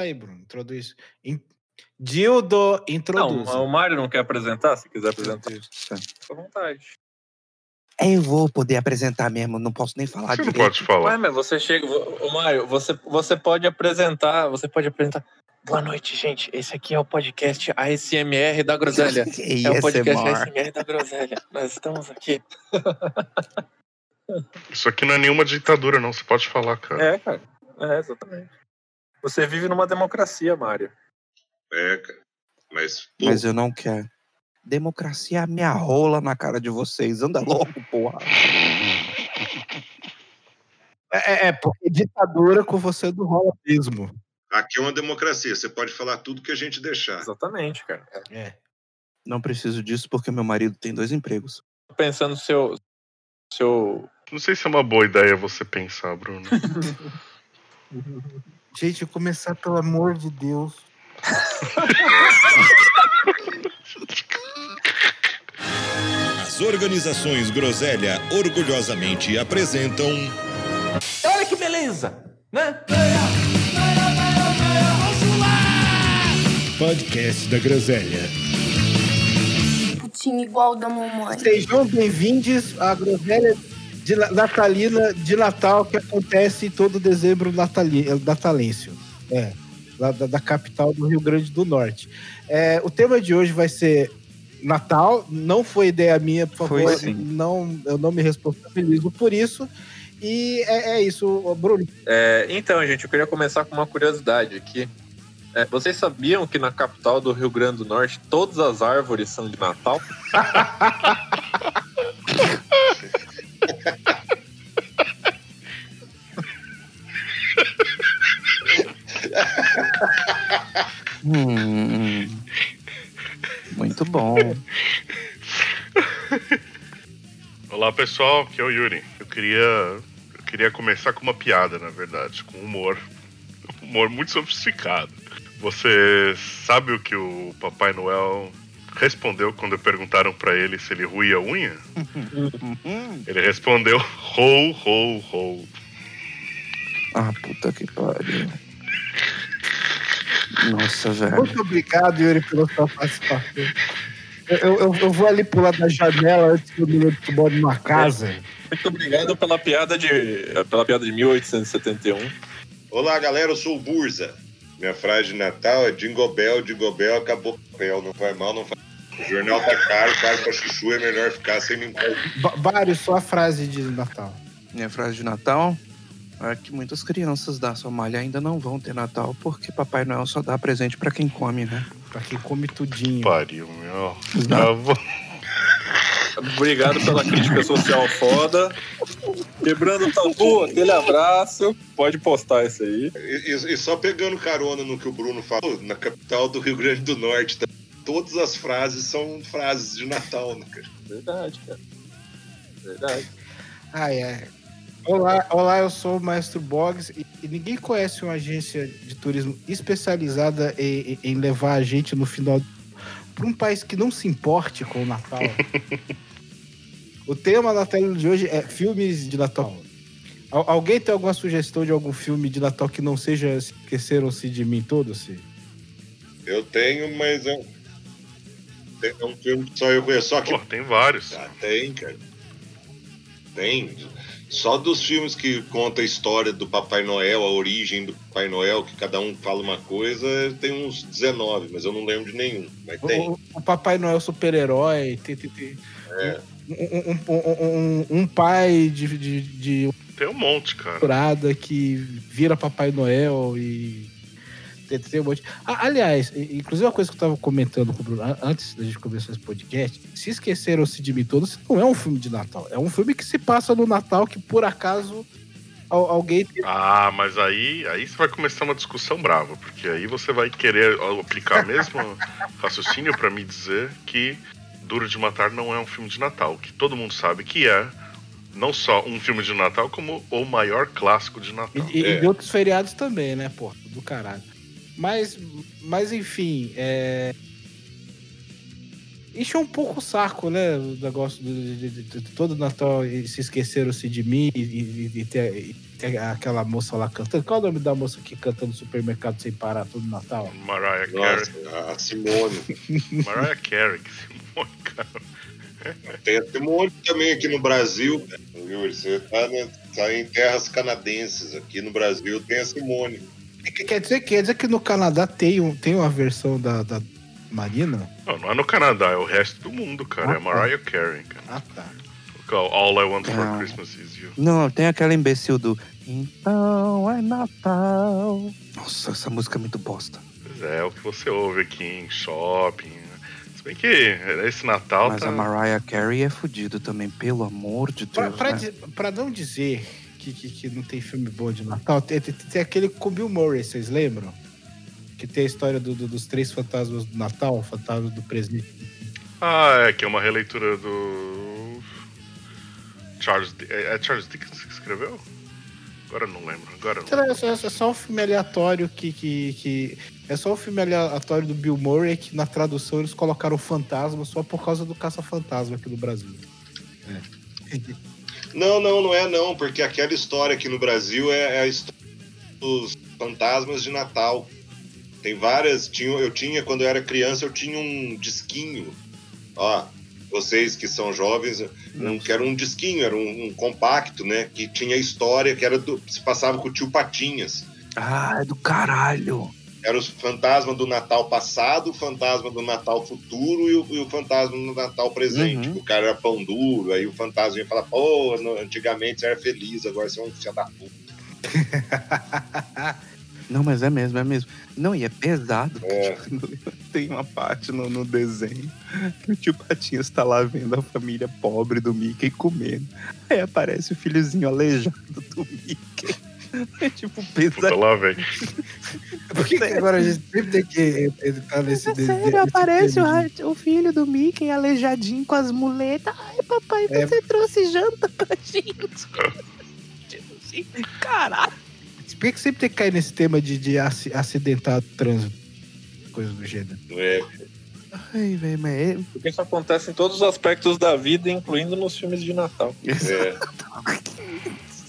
aí, Bruno. Introduz. In... Dildo, introduz. Não, o Mário não quer apresentar? Se quiser apresentar, fica à vontade. Eu vou poder apresentar mesmo, não posso nem falar Você não direito. pode falar. Ué, mas você chega. Ô, Mário, você, você pode apresentar. Você pode apresentar. Boa noite, gente. Esse aqui é o podcast ASMR da Groselha. É o podcast? ASMR da Groselha. Nós estamos aqui. Isso aqui não é nenhuma ditadura, não. Você pode falar, cara. É, cara. É, exatamente. Você vive numa democracia, Mário. É, cara. Mas, pô, Mas eu não quero. Democracia é a minha rola na cara de vocês. Anda logo, porra. É, é, porque ditadura com você não rola mesmo. aqui é uma democracia. Você pode falar tudo que a gente deixar. Exatamente, cara. É. Não preciso disso porque meu marido tem dois empregos. Tô pensando no seu. Seu. Não sei se é uma boa ideia você pensar, Bruno. Gente, começar pelo amor de Deus. As organizações Groselha orgulhosamente apresentam Olha que beleza, né? Podcast da Groselha. putinho igual da mamãe. Sejam bem-vindos à groselha de na- natalina de Natal que acontece todo dezembro natali, natalêncio. É, lá da, da capital do Rio Grande do Norte. É, o tema de hoje vai ser Natal. Não foi ideia minha, por Foi favor. sim. Não, eu não me responsabilizo por isso. E é, é isso, Bruno. É, então, gente, eu queria começar com uma curiosidade aqui. É, vocês sabiam que na capital do Rio Grande do Norte todas as árvores são de Natal? Hum, muito bom. Olá, pessoal. Aqui é o Yuri. Eu queria, eu queria começar com uma piada, na verdade, com humor. Humor muito sofisticado. Você sabe o que o Papai Noel respondeu quando perguntaram pra ele se ele ruía a unha? Uhum. Ele respondeu: Rou, rou, rou. Ah, puta que pariu. Nossa, velho. Muito obrigado, Yuri, pela sua participação. Eu, eu, eu vou ali pular da janela antes que o menino futebol numa casa. Muito obrigado pela piada de, pela piada de 1871. Olá, galera. Eu sou o Burza. Minha frase de Natal é Jingle Bell, Jingle Bell, acabou o papel. Não faz mal, não faz O jornal tá caro, caro pra chuchu, é melhor ficar sem limpar. Ba- Vários, só a frase de Natal. Minha frase de Natal é que muitas crianças da Somália ainda não vão ter Natal porque Papai Noel só dá presente pra quem come, né? Pra quem come tudinho. Pariu, meu. Vou- Obrigado pela crítica social foda. Quebrando o tabu, aquele abraço. Pode postar isso aí. E, e- e só pegando carona no que o Bruno falou, na capital do Rio Grande do Norte, tá? todas as frases são frases de Natal, né, cara? Verdade, cara. Verdade. Ai, ai. Olá, olá, eu sou o Maestro Boggs e, e ninguém conhece uma agência de turismo especializada em, em- levar a gente no final para um país que não se importe com o Natal. o tema da tela de hoje é filmes de Natal. Al- alguém tem alguma sugestão de algum filme de Natal que não seja Esqueceram-se de Mim Todos? Eu tenho, mas é um, é um filme que só eu conheço. Só que Pô, tem vários. Ah, tem, cara. Tem. Só dos filmes que conta a história do Papai Noel, a origem do Papai Noel, que cada um fala uma coisa, tem uns 19, mas eu não lembro de nenhum. Mas tem. O, o Papai Noel super-herói, tem, tem- tem- É. um, um- um- um- um pai de, de, de Tem um monte, cara. furada que vira Papai Noel e tem, tem um monte. Ah, aliás, inclusive uma coisa que eu tava comentando com o Bruno an- antes da gente começar esse podcast, se esqueceram-se de mim todos, não é um filme de Natal, é um filme que se passa no Natal que por acaso al- alguém Ah, mas aí, aí você vai começar uma discussão brava, porque aí você vai querer aplicar mesmo raciocínio pra me dizer que Duro de Matar não é um filme de Natal, que todo mundo sabe que é não só um filme de Natal, como o maior clássico de E, Natal. e- e É. de outros feriados também, né, pô? Do caralho. Mas, mas enfim, é... encheu um pouco o saco, né? O negócio de, de- de- de todo Natal e se esqueceram-se de mim e, e- e ter, e ter aquela moça lá cantando. Qual é o nome da moça que canta no supermercado sem parar todo Natal? Mariah Carey. Nossa, a Simone. Mariah Carey, que Simone, cara. Tem a Simone também aqui no Brasil. cara. Yuri, você tá, né, tá em terras canadenses. Aqui no Brasil tem a Simone. Que- Quer dizer, quer dizer que no Canadá tem, um, tem uma versão da, da Marina? Não, não é no Canadá, é o resto do mundo, cara. Ah, É Mariah Carey, cara. Ah, tá. All I Want for Ah. Christmas is You. Não, tem aquela imbecil do Então é Natal. Nossa, essa música é muito bosta. Pois é, é o que você ouve aqui em shopping. né? Se bem que esse Natal Mas tá... a Mariah Carey é fudido também, pelo amor de Pra, Deus. pra, né? di- pra não dizer que, que, que não tem filme bom de Natal, tem, tem, tem aquele com Bill Murray, vocês lembram? Que tem a história do- do- dos três fantasmas do Natal, o fantasma do presente. Ah, é, que é uma releitura do... Charles... É, é Charles Dickens que escreveu? Agora eu não lembro, agora eu não lá, É só, é só um filme aleatório que, que, que. É só um filme aleatório do Bill Murray que na tradução eles colocaram fantasma só por causa do caça-fantasma aqui no Brasil. Não, não, não é não, porque aquela história aqui no Brasil é, é a história dos fantasmas de Natal. Tem várias. Tinha, eu tinha, quando eu era criança, eu tinha um disquinho. Ó, vocês que são jovens, um, que era um disquinho, era um, um compacto, né? Que tinha história, que era do, se passava com o tio Patinhas. Ah, é do caralho. Era o fantasma do Natal passado, o fantasma do Natal futuro e o, e o fantasma do Natal presente. Uhum. O cara era pão duro, aí o fantasma ia falar, pô, antigamente você era feliz, agora você é um filho da puta. Não, mas é mesmo, é mesmo. Não, e é pesado. É. Tem uma parte no, no desenho que o tio Patinhas tá lá vendo a família pobre do Mickey comendo. Aí aparece o filhozinho aleijado do Mickey. É tipo Puta, pesado. lá vem. Por que, que agora a gente sempre tem que entrar nesse É sério, aparece o, o filho do Mickey aleijadinho com as muletas. Ai, papai, É. você trouxe janta pra gente. Caralho. Por que, que sempre tem que cair nesse tema de, de aci- acidentar trânsito? Coisa do gênero. É, Ai, velho, mas é... Porque isso acontece em todos os aspectos da vida, incluindo nos filmes de Natal. é.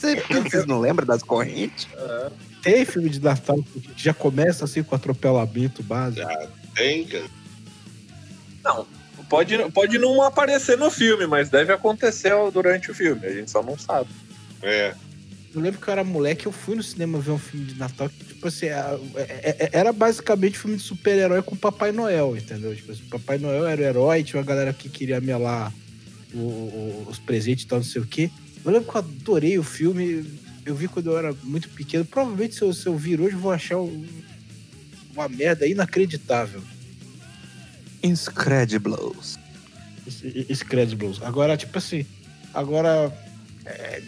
Você- Vocês não lembram das correntes? Tem filme de Natal que já começa assim com atropelamento básico. Tem, cara. Não, pode, pode não aparecer no filme, mas deve acontecer durante o filme. A gente só não sabe. É. Eu lembro que eu era moleque, eu fui no cinema ver um filme de Natal que, tipo assim, é- é- era basicamente filme de super-herói com Papai Noel, entendeu? Tipo assim, Papai Noel era o herói, tinha uma galera que queria melar os presentes e tal, não sei o quê. Eu lembro que eu adorei o filme, eu vi quando eu era muito pequeno. Provavelmente se eu, se eu vir hoje, eu vou achar um- uma merda inacreditável. Incredibles. Scredibles. Agora, tipo assim, agora. é,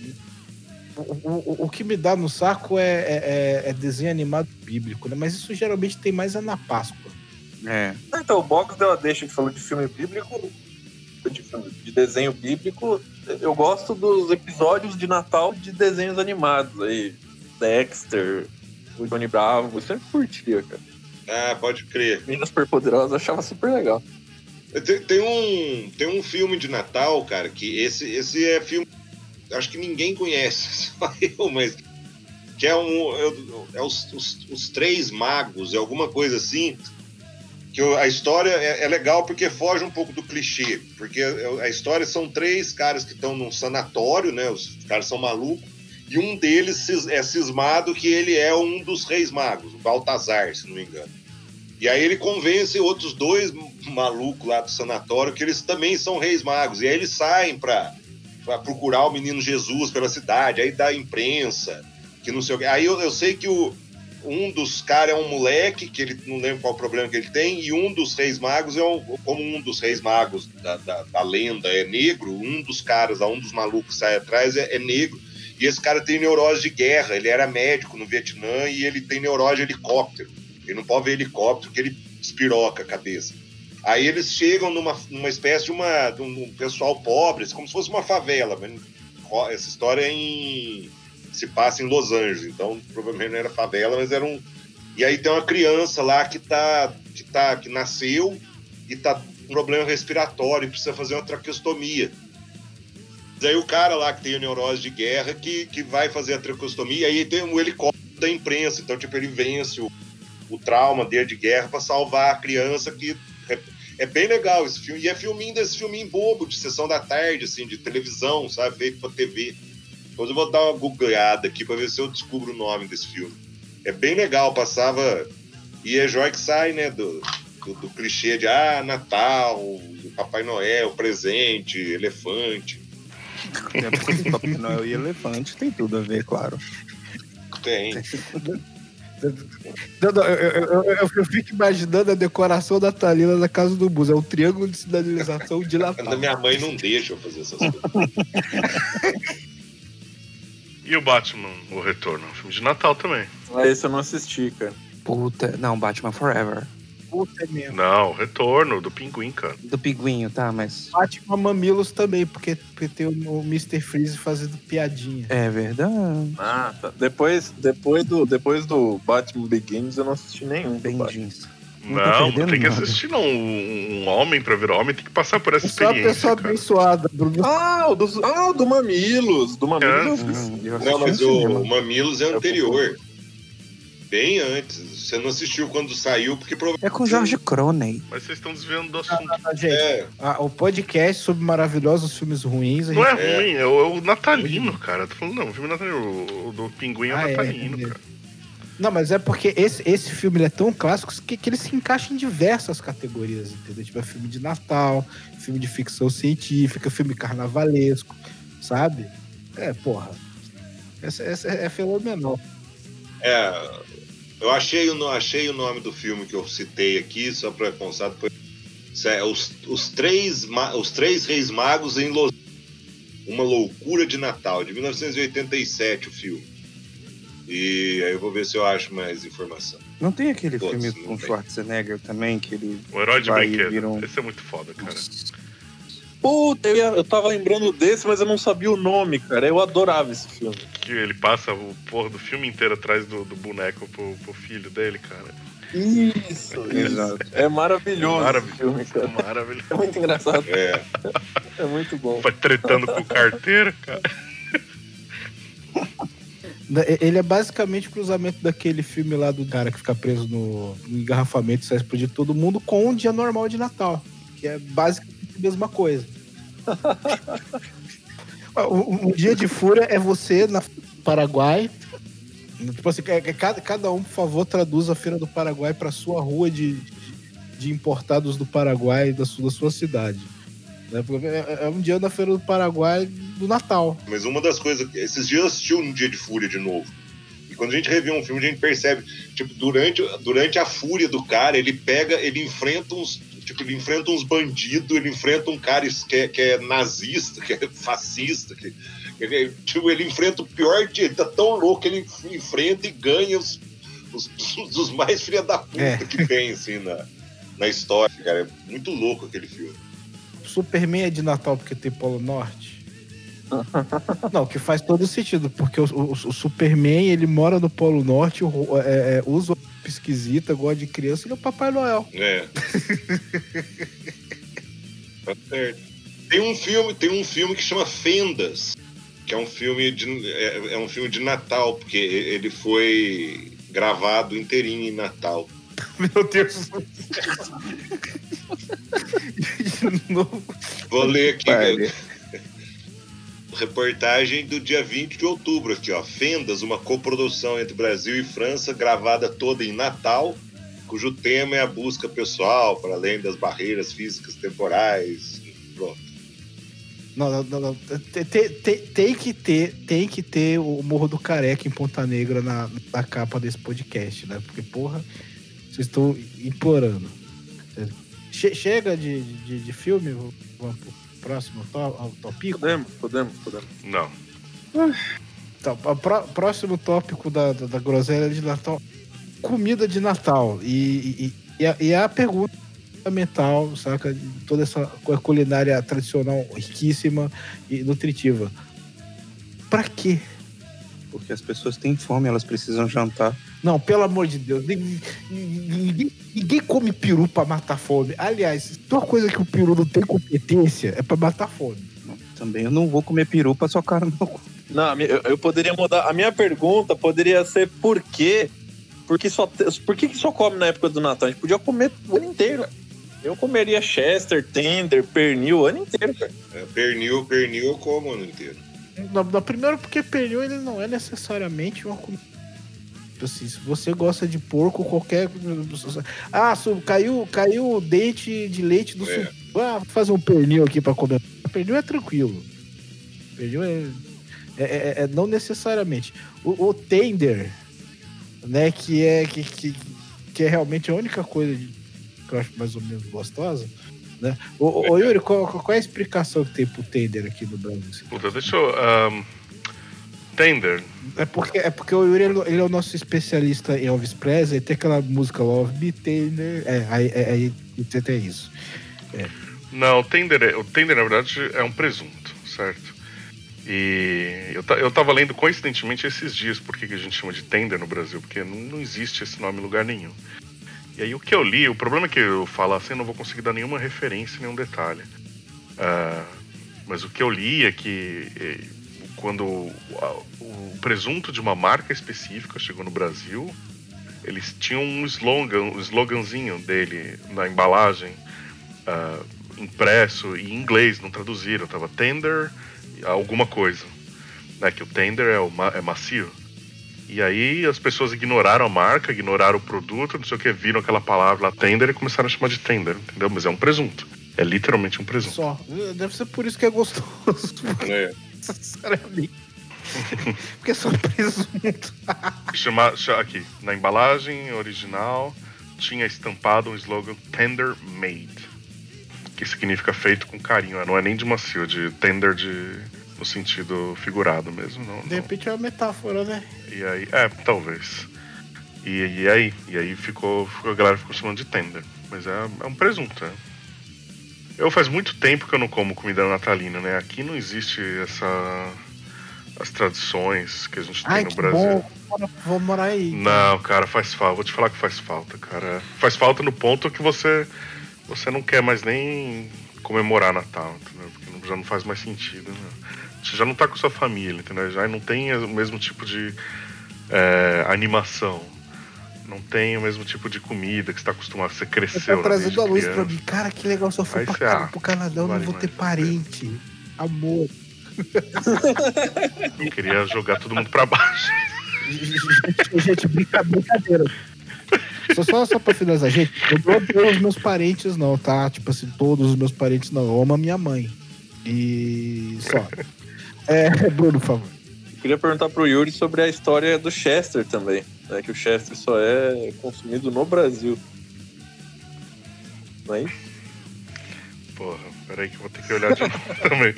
o, o- o que me dá no saco é, é- é- é desenho animado bíblico, né? Mas isso geralmente tem mais é na Páscoa. É. Então, o Box deu a deixa que falou de filme bíblico, de, filme- de desenho bíblico. Eu gosto dos episódios de Natal de desenhos animados aí. Dexter, o Johnny Bravo. Eu sempre curtia, cara. Ah, pode crer. Meninas Superpoderosas eu achava super legal. Tem, tem um, tem um filme de Natal, cara, que esse, esse é filme. Acho que ninguém conhece, só eu, mas. Que é um. É, é os, os, os Três Magos, é alguma coisa assim. Que a história é, é legal porque foge um pouco do clichê. Porque a, história são três caras que estão num sanatório, né? Os caras são malucos. E um deles é cismado que ele é um dos Reis Magos, o Baltazar, se não me engano. E aí ele convence outros dois malucos lá do sanatório que eles também são reis magos. E aí eles saem pra procurar o menino Jesus pela cidade, aí dá imprensa, que não sei o quê. Aí eu, eu sei que o, um dos caras é um moleque, que ele não lembra qual o problema que ele tem, e um dos reis magos é um, como um dos reis magos da, da, da lenda é negro, um dos caras, um dos malucos que sai atrás é, é negro. E esse cara tem neurose de guerra, ele era médico no Vietnã e ele tem neurose de helicóptero. Ele não pode ver helicóptero, que ele espiroca a cabeça. Aí eles chegam numa, numa espécie de, uma, de um pessoal pobre, como se fosse uma favela. Essa história é em, se passa em Los Angeles, então provavelmente não era favela, mas era um. E aí tem uma criança lá que tá, que tá, que nasceu e tá um problema respiratório precisa fazer uma traqueostomia. Daí o cara lá que tem a neurose de guerra que, que vai fazer a traqueostomia, aí tem um helicóptero da imprensa, então tipo ele vence o, o trauma dele de guerra para salvar a criança que é, é bem legal esse filme. E é filminho desse filminho bobo, de sessão da tarde, assim, de televisão, sabe? Feito pra TV. Depois eu vou dar uma googleada aqui pra ver se eu descubro o nome desse filme. É bem legal, passava. E é joia que sai, né? Do, do, do clichê de ah, Natal, Papai Noel, presente, elefante. É porque Papai Noel e elefante tem tudo a ver, claro. Tem. Não, não, eu, eu- eu- eu fico imaginando a decoração da Thalina na casa do Bus. É um triângulo de sinalização de Natal. Minha mãe não deixa eu fazer essas coisas. E o Batman, o Retorno? Um filme de Natal também. Ah, esse eu não assisti, cara. Puta. Não, Batman Forever. Puta é mesmo. Não, o Retorno, do Pinguim, cara. Do Pinguinho, tá, mas. Batman Mamilos também, porque, porque tem o, o Mr. Freeze fazendo piadinha. É verdade. Ah, tá. Depois, depois, do, depois do Batman Begins, eu não assisti nenhum. do Bem Batman. Não perdendo tem que nada. assistir, não. Um, um homem pra virar homem tem que passar por essa é experiência. pessoa cara. abençoada, Bruno. Ah, o do, ah, o do Mamilos. Do Mamilos É. eu Não, mas o, o Mamilos é anterior. Bem antes. Você não assistiu quando saiu, porque É provavelmente. com George Clooney. Mas vocês estão desviando do assunto. Gente, É, a- o podcast sobre maravilhosos filmes ruins. Não é É. ruim, é o, é o natalino, cara. Tô falando, não, o filme natalino. O, o do Pinguim é o Ah, é, natalino, entendi. cara. Não, mas é porque esse, esse filme é tão clássico que, que ele se encaixa em diversas categorias, entendeu? Tipo, é filme de Natal, filme de ficção científica, filme carnavalesco, sabe? É, porra. Essa, essa é fenomenal. é. Eu achei o, achei o nome do filme que eu citei aqui, só para constar. Foi, os, os, três, os Três Reis Magos em Los Uma Loucura de Natal, de 1987 o filme. E aí eu vou ver se eu acho mais informação. Não tem aquele Putz, filme com tem. Schwarzenegger também, que ele. O herói de Vai, brinquedo. vira um- Esse é muito foda, cara. Puta, eu, ia- eu tava lembrando desse, mas eu não sabia o nome, cara. Eu adorava esse filme. Que ele passa o porra do filme inteiro atrás do, do boneco pro, pro filho dele, cara. Isso, Exato. É maravilhoso esse Maravilhoso. filme, cara. Maravilhoso. É muito engraçado. É, É muito bom. Vai tretando com o carteiro, cara. Ele é basicamente o cruzamento daquele filme lá do cara que fica preso no, no engarrafamento e sai explodir todo mundo com um dia normal de Natal. Que é basicamente a mesma coisa. um, um dia de fúria é você na Paraguai. Tipo assim, é- é cada, cada um, por favor, traduz a Feira do Paraguai para sua rua de, de importados do Paraguai da da sua cidade. Né? Porque É, é um dia na Feira do Paraguai do Natal. mas uma das coisas. Esses dias eu assisti um Dia de Fúria de novo. E quando a gente revê um filme, a gente percebe, tipo, durante, durante a fúria do cara, ele pega, ele enfrenta uns. Tipo, ele enfrenta uns bandidos, ele enfrenta um cara que é, que é nazista, que é fascista, que ele, tipo, ele enfrenta o pior dia, ele tá tão louco que ele enfrenta e ganha os, os, os mais filha da puta É. que tem, assim, na, na história, cara. É muito louco aquele filme. Superman é de Natal porque tem Polo Norte? Não, que faz todo sentido, porque o, o- o Superman ele mora no Polo Norte, é, é, usa esquisita, gosta de criança, ele é o Papai Noel. É. tá certo. Tem um filme, tem um filme que chama Fendas, que é um filme de é, é um filme de Natal, porque ele foi gravado inteirinho em Natal. Meu Deus. De novo. Vou ler aqui Vale. reportagem do dia 20 de outubro aqui, ó. Fendas, uma coprodução entre Brasil e França, gravada toda em Natal, cujo tema é a busca pessoal para além das barreiras físicas temporais. Pronto. Não, não, não, não. Tem, tem- tem- tem que ter, tem que ter o Morro do Careca em Ponta Negra na, na capa desse podcast, né? Porque, porra, vocês estão implorando. Che- chega de, de, de filme, vamos pro próximo ao tópico. Podemos, podemos, podemos. Não. O pró- próximo tópico da, da, da groselha de Natal: comida de Natal. E, e, e, a, e a pergunta fundamental, saca? De toda essa cu- culinária tradicional riquíssima e nutritiva. Pra quê? Porque as pessoas têm fome, elas precisam jantar. Não, pelo amor de Deus. Ninguém, ninguém- come peru pra matar fome. Aliás, uma coisa que o peru não tem competência, é pra matar fome. Também eu não vou comer peru pra meu cu. Não, minha- eu, eu poderia mudar. A minha pergunta poderia ser por quê? Porque só, te- por que, que só come na época do Natal? A gente podia comer o ano inteiro. Eu comeria Chester, Tender, pernil o ano inteiro, cara. É, pernil, pernil eu como o ano inteiro. Na, na- primeiro, porque pernil ele não é necessariamente uma comida. Tipo Assim, se você gosta de porco, qualquer. Ah, caiu, caiu o dente de leite do É. Ah, vou fazer um pernil aqui pra comer. Pernil é tranquilo. Pernil é. é- é- é- não necessariamente. O, o tender, né, que é, que, que, que é realmente a única coisa de- que eu acho mais ou menos gostosa. Né? Ô, Yuri, qual, qual é a explicação que tem pro tender aqui no Brasil? Puta, deixa eu. ahn, Tender. É porque, é porque o Yuri ele, ele é o nosso especialista em Elvis Presley, tem aquela música Love Me Tender. É, aí, aí, aí tem isso. Não, o tender, é- o tender, na verdade, é um presunto, certo? E eu, eu tava lendo coincidentemente esses dias por que a gente chama de tender no Brasil, porque não, não existe esse nome em lugar nenhum. E aí o que eu li, o problema é que eu falo assim, eu não vou conseguir dar nenhuma referência, nenhum detalhe. Ah, mas o que eu li é que eh, quando o, presunto de uma marca específica chegou no Brasil, eles tinham um slogan, um sloganzinho dele na embalagem, ah, impresso em inglês, não traduziram, tava tender alguma coisa, né? Que o tender é, o ma- é macio. E aí as pessoas ignoraram a marca, ignoraram o produto, não sei o que, viram aquela palavra lá, tender, e começaram a chamar de tender, entendeu? Mas é um presunto. É literalmente um presunto. Só. Deve ser por isso que é gostoso. É. Sinceramente. porque é só presunto. Chama, cha- aqui, na embalagem original tinha estampado um slogan Tender Made, que significa feito com carinho, né? não é nem de macio, é de tender de no sentido figurado mesmo, não. De não. repente é uma metáfora, né? E aí, é, talvez. E, e aí, e aí ficou, ficou- a galera ficou chamando de tender, mas é, é um presunto, é. Eu faz muito tempo que eu não como comida natalina, né? Aqui não existe essa as tradições que a gente tem Ai, no que Brasil. bom. Vou- morar aí. Não, cara, faz falta. Vou te falar que faz falta, cara. Faz falta no ponto que você você não quer mais nem comemorar Natal, entendeu? Porque já não faz mais sentido, né? Você já não tá com sua família, entendeu? Já não tem o mesmo tipo de é, animação. Não tem o mesmo tipo de comida que você tá acostumado. Você Você cresceu, tá né, trazendo a luz criança. pra mim. Cara, que legal. Se eu for pra, você, cá, ah, pro Canadá, eu não vou ter parente. Amor. Eu queria jogar todo mundo pra baixo. gente, gente, brinca- brincadeira. Só, só, só pra finalizar, gente, eu não odeio os meus parentes, não, tá? Tipo assim, todos os meus parentes não. Eu amo a minha mãe. E só. É, Bruno, por favor. Eu queria perguntar pro Yuri sobre a história do Chester também. Né? Que o Chester só é consumido no Brasil. Não é isso? Porra, peraí que eu vou ter que olhar de novo também.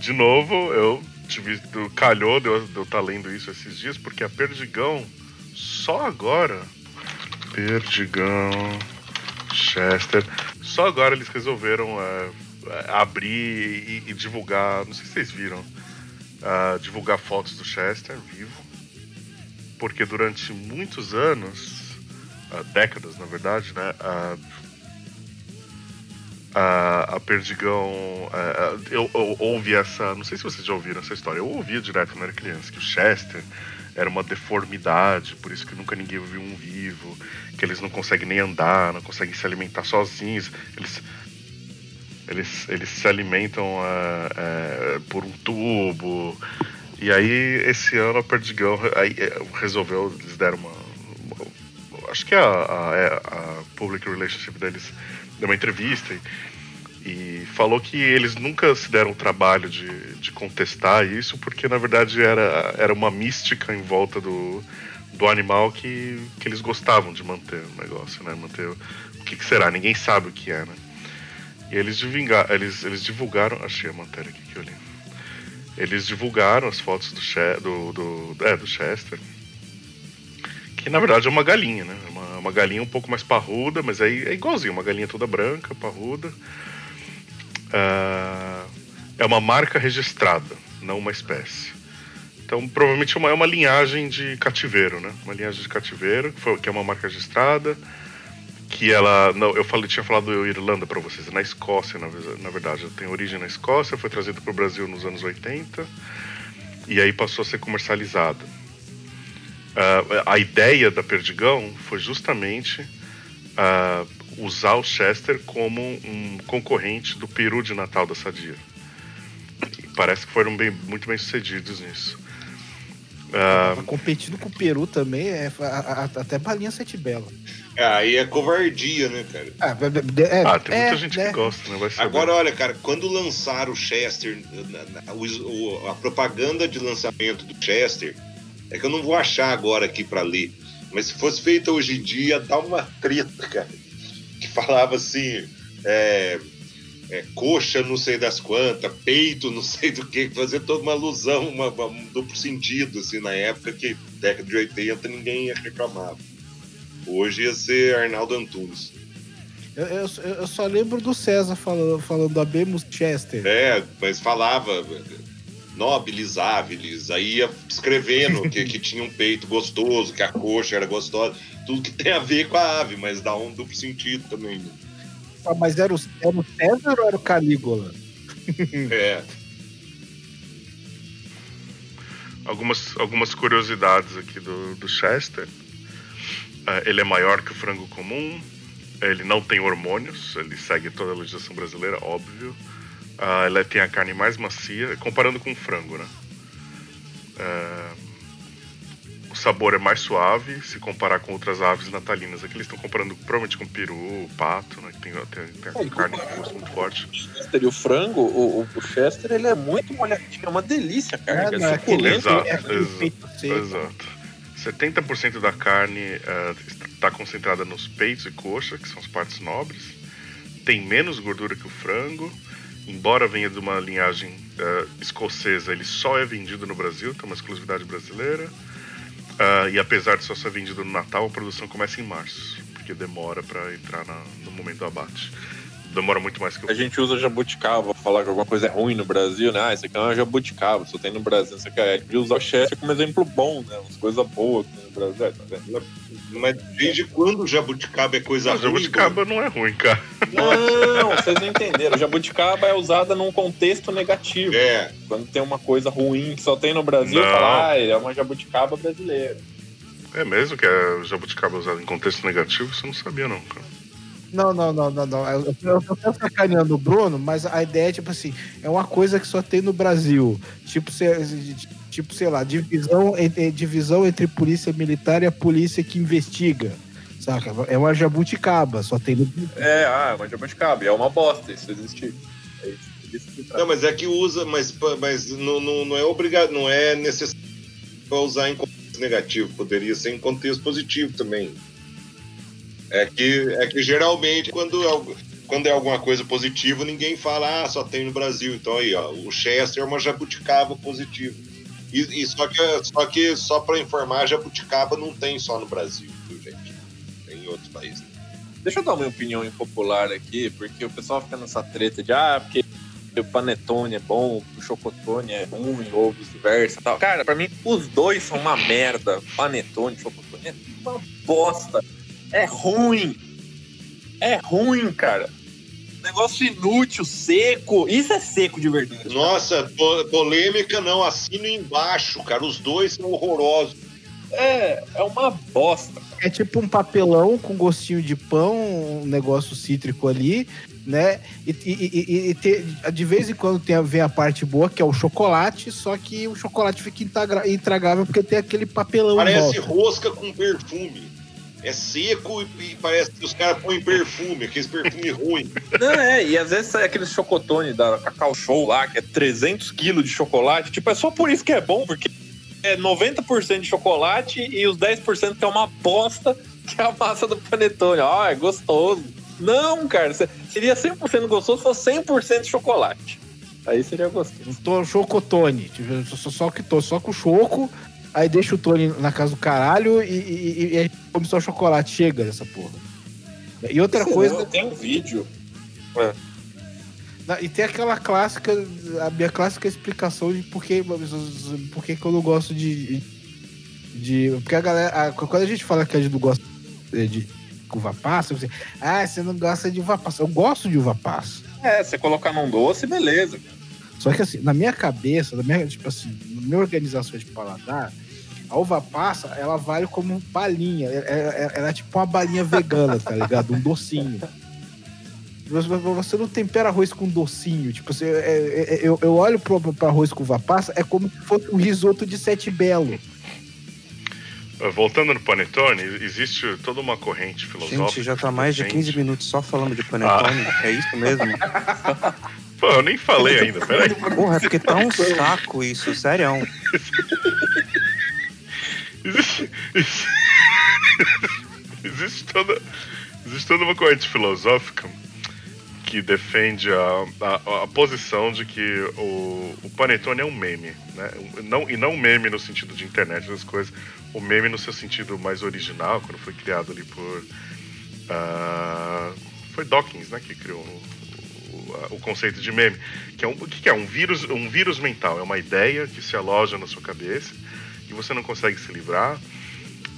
De novo, eu tive. Calhou de eu estar lendo isso esses dias, porque a Perdigão, só agora. Perdigão. Chester. Só agora eles resolveram é, é, abrir e, e divulgar. Não sei se vocês viram. ah, divulgar fotos do Chester vivo. Porque durante muitos anos, ah, décadas na verdade, né? ah, a, a Perdigão. é, eu, eu ouvi essa. Não sei se vocês já ouviram essa história. Eu ouvia direto quando era criança que o Chester era uma deformidade, por isso que nunca ninguém viu um vivo, que eles não conseguem nem andar, não conseguem se alimentar sozinhos. Eles. Eles, eles se alimentam é, é, por um tubo. E aí, esse ano, a Perdigão aí, é, resolveu, eles deram uma. uma- acho que a, a, é, a Public Relationship deles deu uma entrevista e, e falou que eles nunca se deram o trabalho de, de contestar isso, porque na verdade era, era uma mística em volta do, do animal que, que eles gostavam de manter o negócio, né? Manter o, que, que será? Ninguém sabe o que é, né? E eles, divulga, eles, eles divulgaram. Achei a matéria aqui que eu li. Eles divulgaram as fotos do, Che- do, do, é, do Chester. Que na verdade é uma galinha, né? É Uma, uma galinha um pouco mais parruda, mas aí é igualzinho, uma galinha toda branca, parruda. Ah, é uma marca registrada, não uma espécie. Então, provavelmente é uma, é uma linhagem de cativeiro, né? Uma linhagem de cativeiro, que, foi, que é uma marca registrada. que ela. Não, eu falei, tinha falado Irlanda para vocês, na Escócia, na, na verdade. Ela tem origem na Escócia, foi trazida para o Brasil nos anos 80 e aí passou a ser comercializada. Ah, a ideia da Perdigão foi justamente ah, usar o Chester como um concorrente do peru de Natal da Sadia. E parece que foram bem- muito bem sucedidos nisso. Tá competindo com o Peru também, é, a- a- até balinha sete bela. É, aí é covardia, né, cara? Ah, é, ah, tem muita é, gente né? que gosta, né? Vai saber. Agora, olha, cara, quando lançaram o Chester, na- na- o- o- a propaganda de lançamento do Chester, é que eu não vou achar agora aqui pra ler, mas se fosse feita hoje em dia, dá uma treta, cara. Que falava assim, é, é, coxa não sei das quantas, peito não sei do que, fazer toda uma alusão, uma, uma- um duplo sentido, assim, na época que, década de 80, ninguém ia reclamar. Hoje ia ser Arnaldo Antunes. Eu, eu- eu só lembro do César falando, falando Abemos Chester. É, mas falava nobilis, aí ia escrevendo que, que tinha um peito gostoso, que a coxa era gostosa, tudo que tem a ver com a ave, mas dá um duplo sentido também. Ah, Mas era o, era o César ou era o Calígula? É, algumas, algumas curiosidades aqui do, do Chester. Ah, ele é maior que o frango comum. Ele não tem hormônios. Ele segue toda a legislação brasileira, óbvio. Ah, ele tem a carne mais macia, comparando com o frango, né? Ah, o sabor é mais suave se comparar com outras aves natalinas. Aqui eles estão comparando provavelmente com peru, pato, né? Que tem, tem, tem É, a e carne com- gosto muito forte. O Chester e o frango, o, o- Chester, ele é muito molhadinho, é uma delícia, cara. É, É, é suculento. Exato, é exato, peito seco. Exato. 70% da carne está concentrada nos peitos e coxa, que são as partes nobres. Tem menos gordura que o frango. Embora venha de uma linhagem eh, escocesa, ele só é vendido no Brasil, tem uma exclusividade brasileira. Ah, e apesar de só ser vendido no Natal, a produção começa em março, porque demora para entrar na- no momento do abate. Demora muito mais que o A gente usa jabuticaba pra falar que alguma coisa é ruim no Brasil, né? Ah, isso aqui é uma jabuticaba, só tem no Brasil, não sei o que. A gente usa o Chester como exemplo bom, né? Umas coisas boas que tem no Brasil. É, tá vendo? mas desde quando o jabuticaba é coisa Não, ruim? jabuticaba não é ruim, cara. Não, vocês não entenderam. Jabuticaba é usada num contexto negativo. É, Quando tem uma coisa ruim que só tem no Brasil, Não. fala, ah, é uma jabuticaba brasileira. É mesmo que é jabuticaba usado em contexto negativo? Isso eu não sabia, não, cara. Não, não, não, não, não. Eu, eu, eu tô sacaneando o Bruno, mas a ideia é tipo assim: é uma coisa que só tem no Brasil. Tipo, tipo sei lá, divisão, entre- divisão entre polícia militar e a polícia que investiga. Saca? É uma jabuticaba, só tem no. É, ah, é uma jabuticaba. E é uma bosta isso existir. É isso, que não, mas é que usa, mas, mas não, não, não é obrigado, não é necessário pra usar em contexto negativo, poderia ser em contexto positivo também. É que, é que geralmente quando é, quando é alguma coisa positiva, ninguém fala, ah, só tem no Brasil. Então aí, ó, o Chester é uma jabuticaba positiva. E, e só que só que só para informar, jabuticaba não tem só no Brasil, viu, gente? Tem em outros países. Deixa eu dar uma opinião impopular aqui, porque o pessoal fica nessa treta de ah, porque o panetone é bom, o chocotone é ruim, ou vice-versa tal. Cara, pra mim, os dois são uma merda. Panetone, chocotone é uma bosta. É ruim. É ruim, cara. Negócio inútil, seco. Isso é seco de verdade. Nossa, po- polêmica não, assino embaixo, cara. Os dois são horrorosos. É, é uma bosta. É tipo um papelão com gostinho de pão, um negócio cítrico ali, né? E, e- e- e te- de vez em quando tem, a- vem a parte boa, que é o chocolate, só que o chocolate fica intragável porque tem aquele papelão em Parece volta. rosca com perfume. É seco e, e parece que os caras põem perfume, aqueles perfume ruim. Não, é, e às vezes sai aquele chocotone da Cacau Show lá, que é 300 quilos de chocolate. Tipo, é só por isso que é bom, porque é 90% de chocolate e os 10% que é uma bosta, que é a massa do panetone. Ah, é gostoso. Não, cara, se- seria 100% gostoso se fosse 100% chocolate. Aí seria gostoso. To- chocotone. Tipo, só, só que tô só com o choco, aí deixa o Tony na casa do caralho e, e, e gente come só chocolate. Chega dessa porra. E outra coisa. Tem um vídeo. Na- E tem aquela clássica, a minha clássica explicação de por que, por que, que eu não gosto de, de. Porque a galera. a- quando a gente fala que a gente não gosta de, uva passa. Você, ah, você não gosta de uva passa. Eu gosto de uva passa. É, você colocar num doce, beleza. Só que assim, na minha cabeça, na minha, tipo assim, na minha organização de paladar, a uva passa, ela vale como balinha. É- é- Ela é tipo uma balinha vegana, tá ligado? Um docinho. Você- Você não tempera arroz com docinho. Tipo, assim, é- é- é- eu, eu olho pro, pro arroz com uva passa, é como se fosse um risoto de sete belo. Uh, Voltando no Panetone, existe toda uma corrente filosófica. Gente, já tá que mais de defende- 15 minutos só falando de panetone. É isso mesmo? Pô, eu nem falei ainda, peraí. Porra, é porque tá um saco isso, sério. Existe, existe, existe toda, existe toda uma corrente filosófica que defende a, a, a posição de que o, o panetone é um meme, né? Não, e não um meme no sentido de internet das coisas, o meme no seu sentido mais original, quando foi criado ali por. ah, foi Dawkins, né, que criou o, conceito de meme, que é um, o que é um vírus, um vírus mental, é uma ideia que se aloja na sua cabeça e você não consegue se livrar.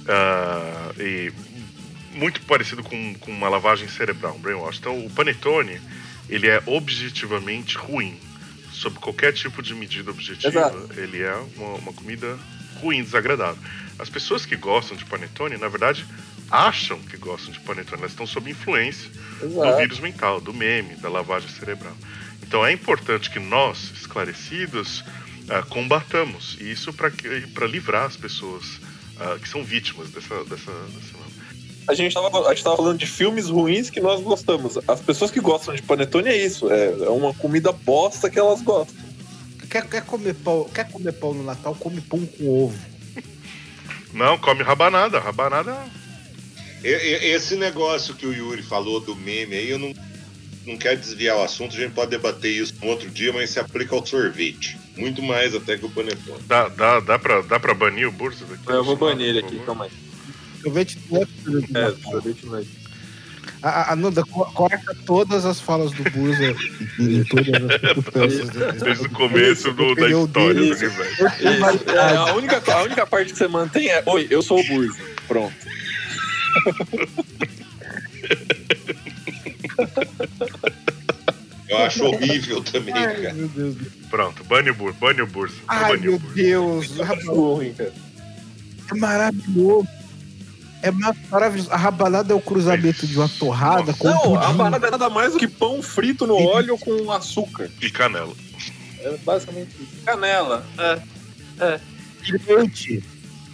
ah, e muito parecido com, com uma lavagem cerebral, um brainwash. Então, o panetone, ele é objetivamente ruim. Sob qualquer tipo de medida objetiva, Exato. ele é uma, uma comida ruim, desagradável. As pessoas que gostam de panetone, na verdade, acham que gostam de panetone. Elas estão sob influência do Exato. vírus mental, do meme, da lavagem cerebral. Então é importante que nós, esclarecidos, ah, combatamos isso para livrar as pessoas ah, que são vítimas dessa, dessa, dessa A gente, tava, a gente tava falando de filmes ruins que nós gostamos. As pessoas que gostam de panetone é isso. É, é uma comida bosta que elas gostam. Quer, quer, comer pão, quer comer pão no Natal? Come pão com ovo. Não, come rabanada. Rabanada Esse negócio que o Yuri falou do meme aí, eu não, não quero desviar o assunto, a gente pode debater isso um outro dia, mas se aplica ao sorvete. Muito mais até que o panetone. dá, dá, dá, pra, dá pra banir o Bursa daqui? Eu vou banir ele aqui, calma aí. Sorvete não é É, sorvete não é. A, a, Nanda, co- corta todas as falas do Burza em, todas as circunstâncias. Desde o começo do, da história dele. do universo. É, a, única, a única parte que você mantém é: Oi, eu sou o Burza. Pronto. Eu acho horrível também, Ai, cara. meu Deus. Pronto, bane o Bursa. Bane o Bursa. Ai, Bane o meu. Deus. Ruim, cara. É maravilhoso. É ma- maravilhoso. A rabanada é o cruzamento de uma torrada com um Não, a pudim. parada é nada mais do que pão frito no óleo com açúcar. E canela. É basicamente isso. Canela. É. E leite.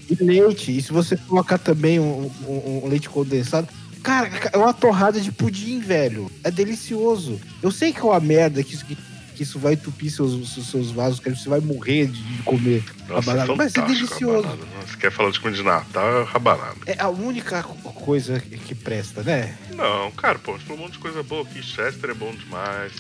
E leite. E se você colocar também um, um- um leite condensado. Cara, é uma torrada de pudim, velho. É delicioso. Eu sei que é uma merda que isso, que, que isso vai entupir seus, seus, vasos, que você vai morrer de, de comer Nossa, rabanada. Mas é delicioso. rabanada. Você quer falar de comida de Natal, é rabanada. É a única co- coisa que que presta, né? Não, cara, pô, a gente falou um monte de coisa boa aqui. Chester é bom demais.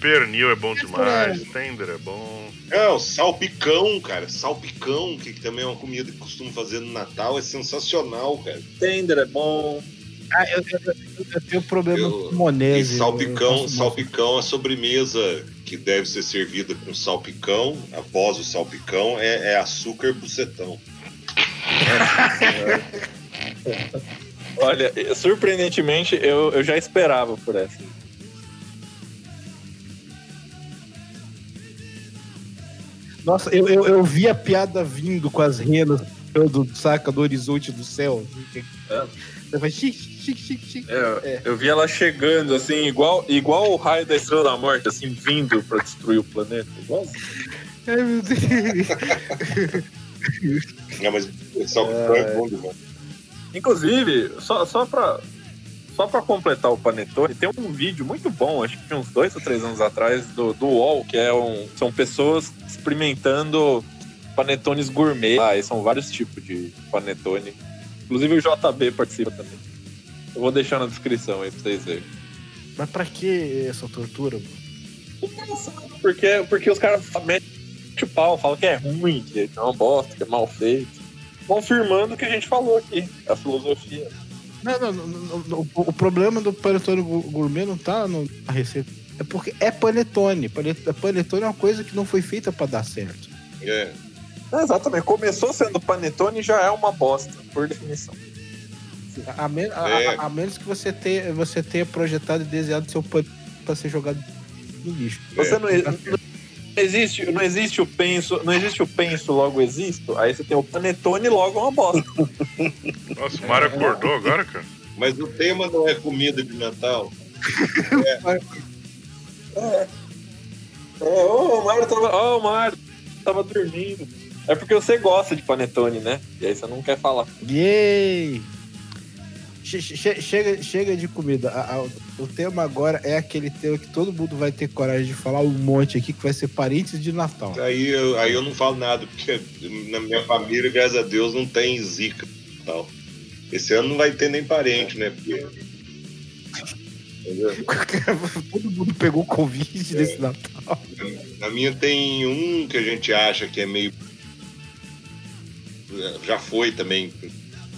Pernil é bom demais. Tender é bom. Não, salpicão, cara. Salpicão, que também é uma comida que costumo fazer no Natal, é sensacional, cara. Tender é bom. Ah, eu, eu- eu- eu tenho problema Eu- com E monese. salpicão, salpicão, a sobremesa que deve ser servida com salpicão, após o salpicão, é, é açúcar bucetão. Olha, surpreendentemente, eu, eu já esperava por essa. Nossa, eu, eu, eu vi a piada vindo com as renas do saca do horizonte do céu. É. Você vai chique. É, Eu vi ela chegando, assim, igual, igual o raio da Estrela da Morte, assim, vindo pra destruir o planeta. Igualzinho. Ai, meu Deus. Não, mas salpicão é, bom demais. Inclusive, só, só, pra, só pra completar o Panetone, tem um vídeo muito bom, acho que uns dois ou três anos atrás, do, do UOL, que é um, são pessoas experimentando panetones gourmet. Ah, e são vários tipos de panetone. Inclusive o JB participa também. Eu vou deixar na descrição aí pra vocês verem. Mas pra que essa tortura? mano? Porque, porque os caras metem o pau, falam que é ruim, que é uma bosta, que é mal feito. Confirmando o que a gente falou aqui, a filosofia. Não, não, não, não, o, o problema do panetone gourmet não tá na receita. É porque é panetone. Panet- Panetone é uma coisa que não foi feita pra dar certo. É. É, exatamente. Começou sendo panetone e já é uma bosta, por definição. A, men- a- a- É. a menos que você tenha, você tenha projetado e desenhado seu pano pra ser jogado no lixo. Você não, não existe, não existe o penso, não existe o penso, logo existo. Aí você tem o panetone logo é uma bosta. Nossa, o Mário acordou agora, cara? Mas o tema não é comida de Natal. É, ô, o Mário tava. Ó, o Mário tava dormindo. É porque você gosta de panetone, né? E aí você não quer falar. Yay! Che- che- chega, chega de comida. O tema agora é aquele tema que todo mundo vai ter coragem de falar um monte aqui, que vai ser parentes de Natal. Aí eu, aí eu não falo nada, porque na minha família, graças a Deus, não tem zica tal. Esse ano não vai ter nem parente, né? Porque... Todo mundo pegou Covid desse Natal. Na minha tem um que a gente acha que é meio. Já foi também,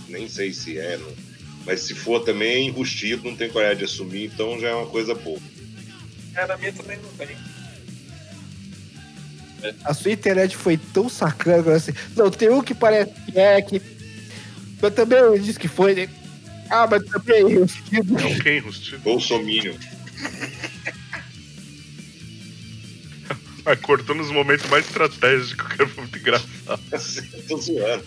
nem sei se é, não. Mas se for também é enrustido, não tem coragem de assumir, então já é uma coisa boa. É, na minha também não tem. A sua internet foi tão sacana assim. Não, tem um que parece que é que. Mas também eu disse que foi, né? Ah, mas também eu É o quem, Rustido? Bolsominion. Vai cortou nos momentos mais estratégicos, que é muito engraçado. Tô zoando.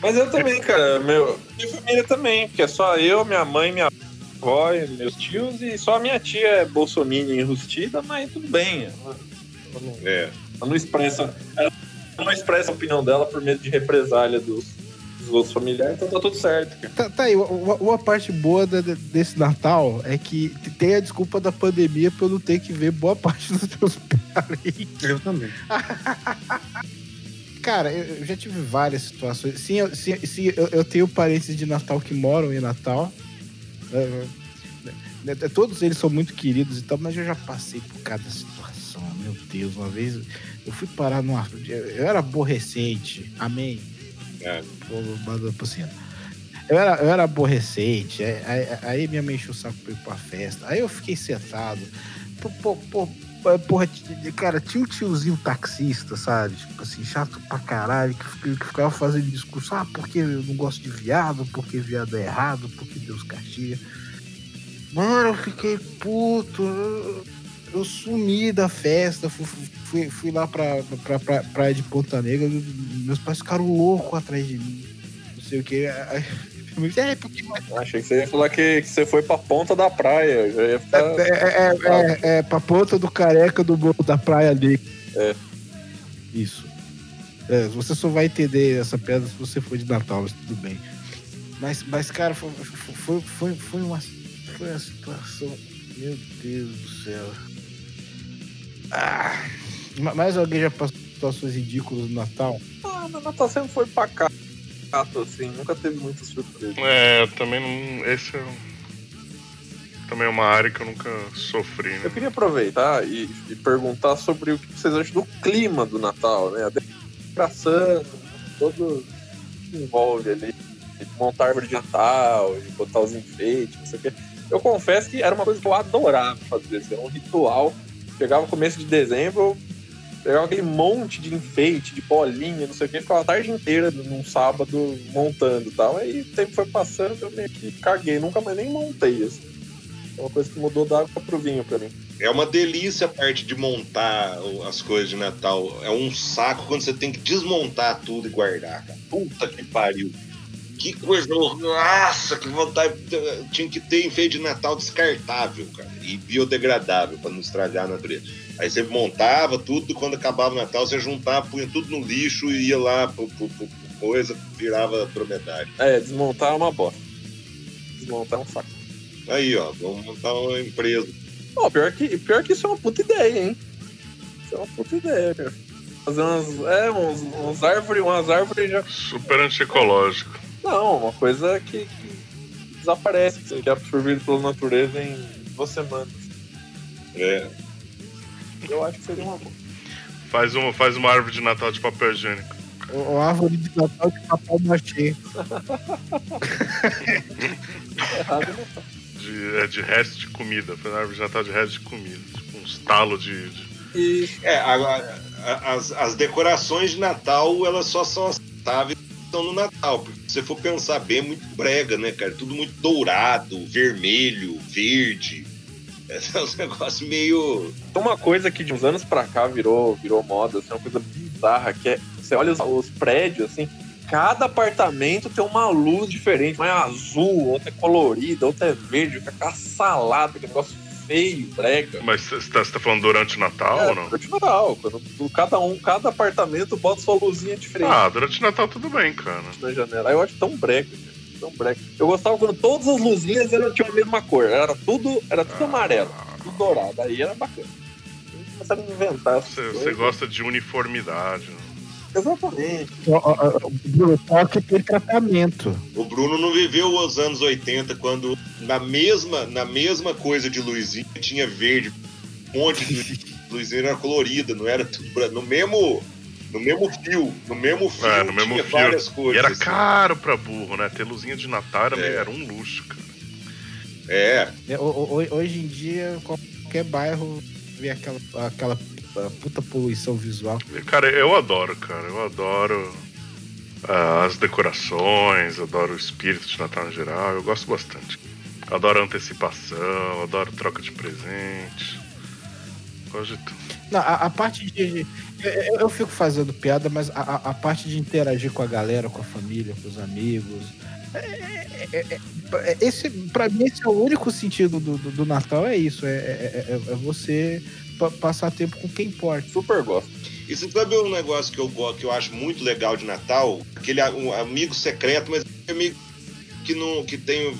Mas eu também, cara. Meu, minha família também, porque é só eu, minha mãe, minha avó e meus tios, e só a minha tia é bolsominion enrustida, mas tudo bem. Ela, ela não, É. ela não expressa. Ela não expressa a opinião dela por medo de represália dos, dos outros familiares, então tá tudo certo. cara. Tá, tá aí, uma, uma parte boa da- desse Natal é que tem a desculpa da pandemia pra eu não ter que ver boa parte dos meus parentes. Eu também. Cara, eu, eu já tive várias situações. Sim, eu, sim, sim, eu, eu tenho parentes de Natal que moram em Natal. É, é, todos eles são muito queridos e tal, mas eu já passei por cada situação. Meu Deus, uma vez eu fui parar numa. Eu era aborrecente. Amém. Eu era, eu era aborrecente, aí, aí, minha mãe encheu o saco pra ir pra festa. Aí eu fiquei sentado. Pô, pô, porra, cara, tinha um tiozinho taxista, sabe? Tipo assim, chato pra caralho, que, que ficava fazendo discurso. Ah, porque eu não gosto de viado, porque viado é errado, porque Deus castiga. Mano, eu fiquei puto. Eu, sumi da festa, fui, fui, fui lá pra, pra, pra praia de Ponta Negra. Meus pais ficaram loucos atrás de mim. Não sei o que. É, porque Achei que você ia falar que, que você foi pra ponta da praia. Já ia ficar. É, é, é, é, é pra ponta do careca do morro da praia ali. É. Isso. É, você só vai entender essa pedra se você for de Natal, mas tudo bem. Mas, mas cara, foi, foi, foi, foi, uma, foi uma situação. Meu Deus do céu. Ah, ma- mais alguém já passou situações ridículas no Natal? Ah, meu Natal sempre foi pacato, assim. Nunca teve muita surpresa. É, eu também não. Esse é. um- Também é uma área que eu nunca sofri, Eu né? queria aproveitar e, e perguntar sobre o que vocês acham do clima do Natal, né? A decoração, todo que envolve ali, de montar árvore de Natal, de botar os enfeites, não sei o quê. Eu confesso que era uma coisa que eu adorava fazer, assim, era um ritual. Chegava começo de dezembro, pegava aquele monte de enfeite, de bolinha, não sei o quê, ficava a tarde inteira num sábado montando e tal. Aí o tempo foi passando, eu meio que caguei, nunca mais nem montei, assim. É uma coisa que mudou da água pro vinho pra mim. É uma delícia a parte de montar as coisas de Natal. É um saco quando você tem que desmontar tudo e guardar, cara. Puta que pariu. Que coisa. Nossa, que vontade. Tinha que ter enfeite de Natal descartável, cara. E biodegradável, pra não estragar a natureza. Aí você montava tudo, quando acabava o Natal, você juntava, punha tudo no lixo e ia lá pro, pro- pro- pro coisa, virava dromedário. É, desmontar é uma bosta. Desmontar é um saco. Aí, ó, vamos montar uma empresa. Pô, pior que, pior que isso é uma puta ideia, hein? Isso é uma puta ideia, cara. Fazer umas. É, uns, uns árvores, umas árvores já. Super antiecológico. Não, uma coisa que, que desaparece, que é absorvido pela natureza em duas semanas. É. Eu acho que seria uma boa. Faz uma, faz uma árvore de Natal de papel higiênico. O, o árvore de Natal de papel machê. Tá. De, é de resto de comida. Faz uma árvore de Natal de resto de comida. Tipo, uns talos de, de- E É, agora, as, as decorações de Natal, elas só são aceitáveis estão no Natal. Porque se você for pensar bem, é muito brega, né, cara? Tudo muito dourado, vermelho, verde. É um negócio meio. Uma coisa que de uns anos pra cá virou, virou moda, assim, uma coisa bizarra, que é. Você olha os, os prédios, assim, cada apartamento tem uma luz diferente. Uma é azul, outra é colorida, outra é verde, fica aquela salada, aquele negócio feio, brega. Mas você tá, você tá falando durante o Natal É, ou não? durante o Natal, quando cada um, cada apartamento bota sua luzinha diferente Ah, durante o Natal tudo bem, cara. na janela. Aí eu acho tão brega, cara, tão brega. Eu gostava quando todas as luzinhas eram, tinham a mesma cor. Era tudo, era tudo amarelo, tudo dourado. Aí era bacana. Começaram a inventar Você, você gosta de uniformidade. né? Exatamente. O toque tem tratamento. O Bruno não viveu os anos 80, quando na mesma, na mesma coisa de luzinha tinha verde, um monte de luzinha era colorida, não era tudo branco. No mesmo, no mesmo fio, no mesmo fio, É, no mesmo tinha fio. várias cores. E era assim. caro pra burro, né? Ter luzinha de Natal era, É. era um luxo, cara. É, É, ho- ho- Hoje em dia, qualquer bairro vê aquela, aquela puta poluição visual. Cara, eu adoro, cara. Eu adoro as decorações, adoro o espírito de Natal em geral. Eu gosto bastante. Adoro antecipação, adoro troca de presente. Gosto de tudo. Não, a, a parte de. Eu, eu- fico fazendo piada, mas a, a- a parte de interagir com a galera, com a família, com os amigos. É- é- é- esse, pra mim, esse é o único sentido do, do, do Natal, é isso. É, é- é- você pa- passar tempo com quem importa. Super gosto. E você sabe um negócio que eu, go- que eu acho muito legal de Natal? Aquele um amigo secreto, mas amigo que, não, que tem,